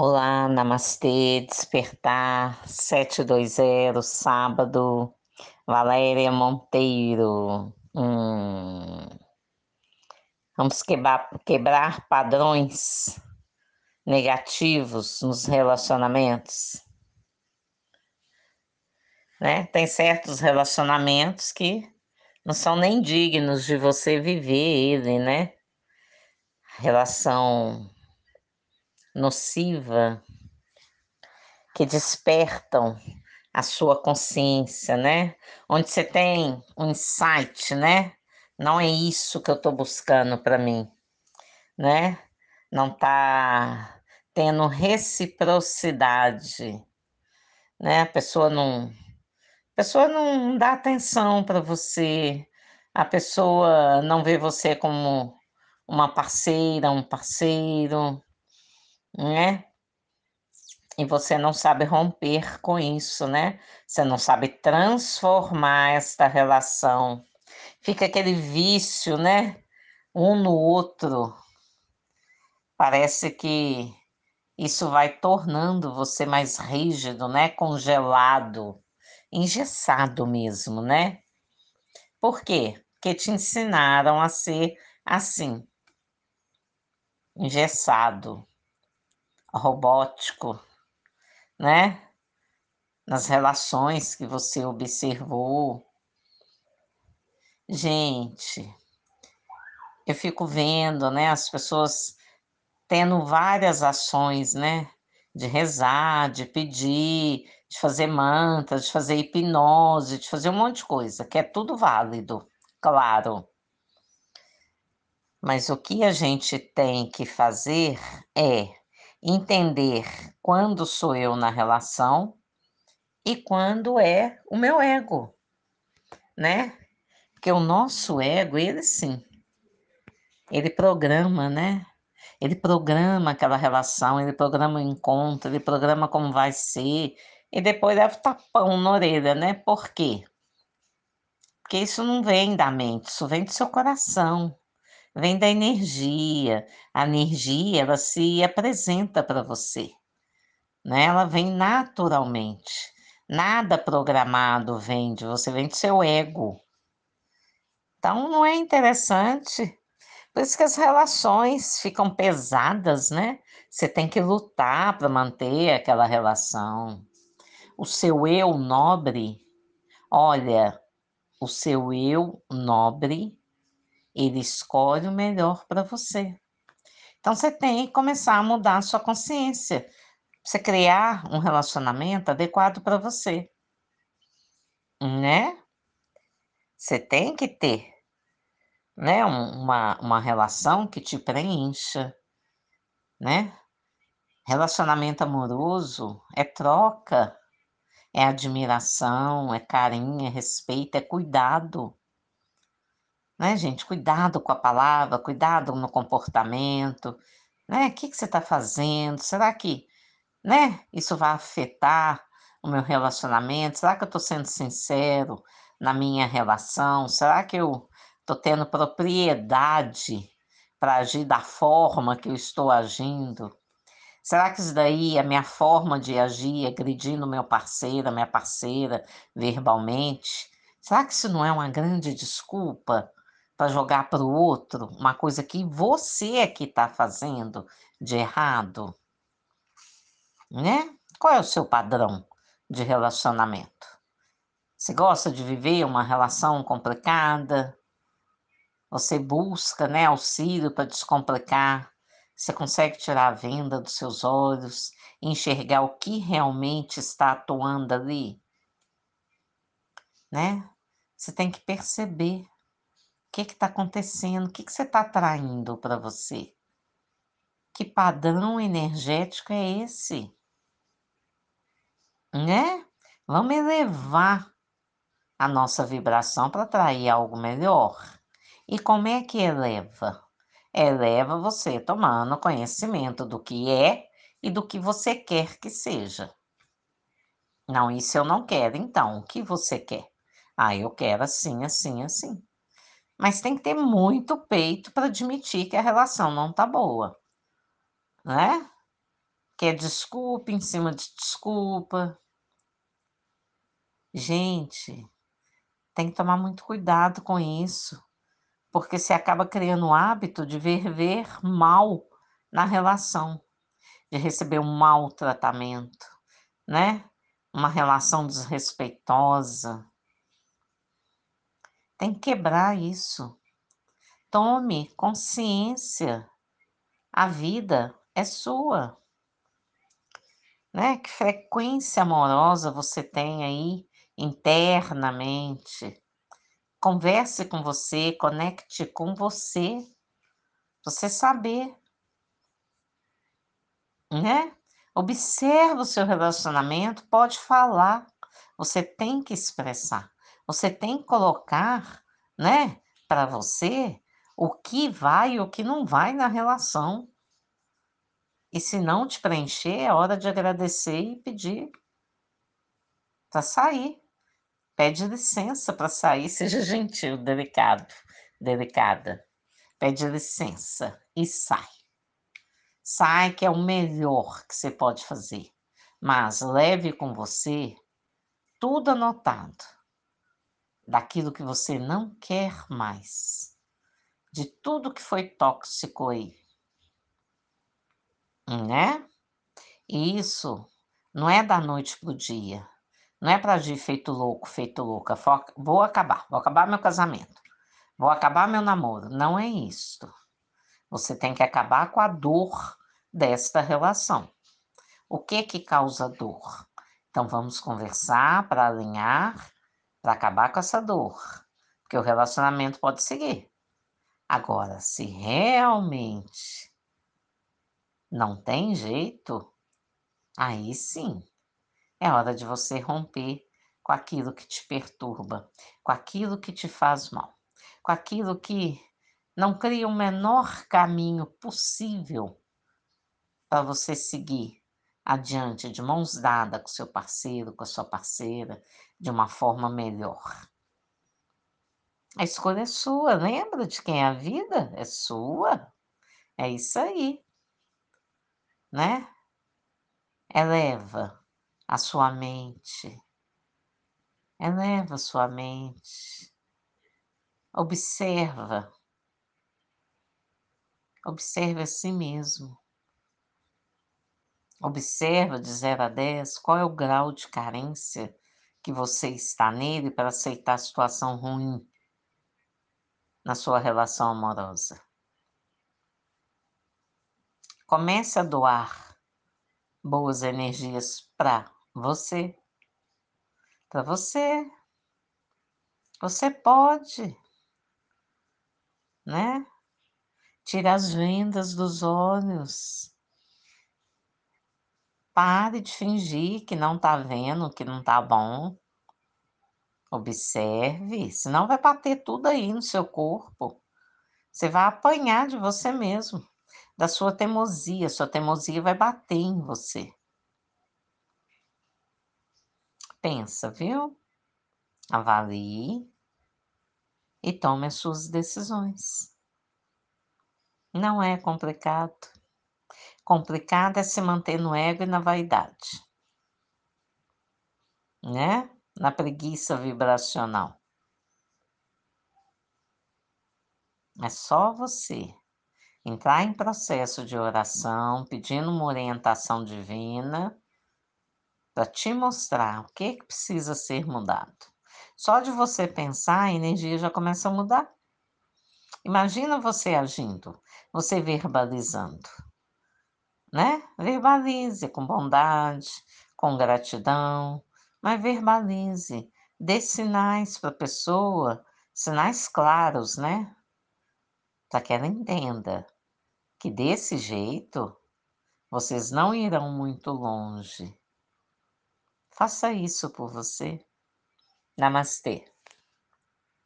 Olá, namastê, despertar 720, sábado, Valéria Monteiro. Hum. Vamos quebrar, quebrar padrões negativos nos relacionamentos. Né? Tem certos relacionamentos que não são nem dignos de você viver ele, né? Relação nociva que despertam a sua consciência, né? Onde você tem um insight, né? Não é isso que eu estou buscando para mim, né? Não tá tendo reciprocidade, né? A pessoa não, a pessoa não dá atenção para você, a pessoa não vê você como uma parceira, um parceiro, né? E você não sabe romper com isso, né? Você não sabe transformar esta relação. Fica aquele vício, né? Um no outro. Parece que isso vai tornando você mais rígido, né? Congelado, engessado mesmo, né? Por quê? Porque te ensinaram a ser assim, engessado, robótico, né? Nas relações que você observou. Gente, eu fico vendo, né, as pessoas tendo várias ações, né? De rezar, de pedir, de fazer mantras, de fazer hipnose, de fazer um monte de coisa, que é tudo válido, claro. Mas o que a gente tem que fazer é entender quando sou eu na relação e quando é o meu ego, né? Porque o nosso ego, ele sim, ele programa, né? Ele programa aquela relação, ele programa o encontro, ele programa como vai ser, e depois leva o tapão na orelha, né? Por quê? Porque isso não vem da mente, isso vem do seu coração vem da energia. A energia, ela se apresenta para você, né? Ela vem naturalmente. Nada programado vem de você, vem do seu ego. Então, não é interessante. Por isso que as relações ficam pesadas, né? Você tem que lutar para manter aquela relação. O seu eu nobre, olha, o seu eu nobre ele escolhe o melhor para você. Então você tem que começar a mudar a sua consciência. Você criar um relacionamento adequado para você. Né? Você tem que ter né, uma, uma relação que te preencha, né? Relacionamento amoroso é troca, é admiração, é carinho, é respeito, é cuidado né, gente? Cuidado com a palavra, cuidado no comportamento, né? O que, que você está fazendo? Será que, né? Isso vai afetar o meu relacionamento? Será que eu estou sendo sincero na minha relação? Será que eu estou tendo propriedade para agir da forma que eu estou agindo? Será que isso daí, é a minha forma de agir, agredindo meu parceiro, minha parceira, verbalmente, será que isso não é uma grande desculpa para jogar para o outro uma coisa que você é que está fazendo de errado, né? Qual é o seu padrão de relacionamento? Você gosta de viver uma relação complicada? Você busca, né, auxílio para descomplicar? Você consegue tirar a venda dos seus olhos, enxergar o que realmente está atuando ali? Né? Você tem que perceber que está acontecendo? O que, que você está atraindo para você? Que padrão energético é esse? Né? Vamos elevar a nossa vibração para atrair algo melhor. E como é que eleva? Eleva você tomando conhecimento do que é e do que você quer que seja. Não, isso eu não quero. Então, o que você quer? Ah, eu quero assim, assim, assim. Mas tem que ter muito peito para admitir que a relação não tá boa, né? quer desculpa em cima de desculpa. Gente, tem que tomar muito cuidado com isso, porque você acaba criando o hábito de ver ver mal na relação, de receber um maltratamento, né? Uma relação desrespeitosa. Tem que quebrar isso. Tome consciência. A vida é sua. Né? Que frequência amorosa você tem aí internamente? Converse com você, conecte com você. Você saber, né? Observa o seu relacionamento, pode falar. Você tem que expressar. Você tem que colocar, né, para você o que vai e o que não vai na relação. E se não te preencher, é hora de agradecer e pedir para sair. Pede licença para sair, seja gentil, delicado, delicada. Pede licença e sai. Sai que é o melhor que você pode fazer. Mas leve com você tudo anotado daquilo que você não quer mais, de tudo que foi tóxico aí, né? E isso não é da noite pro dia, não é para agir feito louco, feito louca, vou acabar, vou acabar meu casamento, vou acabar meu namoro, não é isto. Você tem que acabar com a dor desta relação. O que que causa dor? Então vamos conversar para alinhar para acabar com essa dor, porque o relacionamento pode seguir. Agora, se realmente não tem jeito, aí sim é hora de você romper com aquilo que te perturba, com aquilo que te faz mal, com aquilo que não cria o menor caminho possível para você seguir adiante de mãos dadas com seu parceiro, com a sua parceira, de uma forma melhor. A escolha é sua, lembra de quem é a vida? É sua. É isso aí. Né? Eleva a sua mente. Eleva a sua mente. Observa. Observe a si mesmo. Observa de 0 a 10 qual é o grau de carência que você está nele para aceitar a situação ruim na sua relação amorosa. Comece a doar boas energias para você. Para você. Você pode, né? Tira as vendas dos olhos. Pare de fingir que não tá vendo, que não tá bom. Observe, senão vai bater tudo aí no seu corpo. Você vai apanhar de você mesmo, da sua teimosia. Sua teimosia vai bater em você. Pensa, viu? Avalie e tome as suas decisões. Não é complicado. Complicado é se manter no ego e na vaidade, né? Na preguiça vibracional. É só você entrar em processo de oração, pedindo uma orientação divina para te mostrar o que, que precisa ser mudado. Só de você pensar, a energia já começa a mudar. Imagina você agindo, você verbalizando né? Verbalize com bondade, com gratidão, mas verbalize, dê sinais para a pessoa, sinais claros, né? Para que ela entenda que desse jeito vocês não irão muito longe. Faça isso por você. Namastê.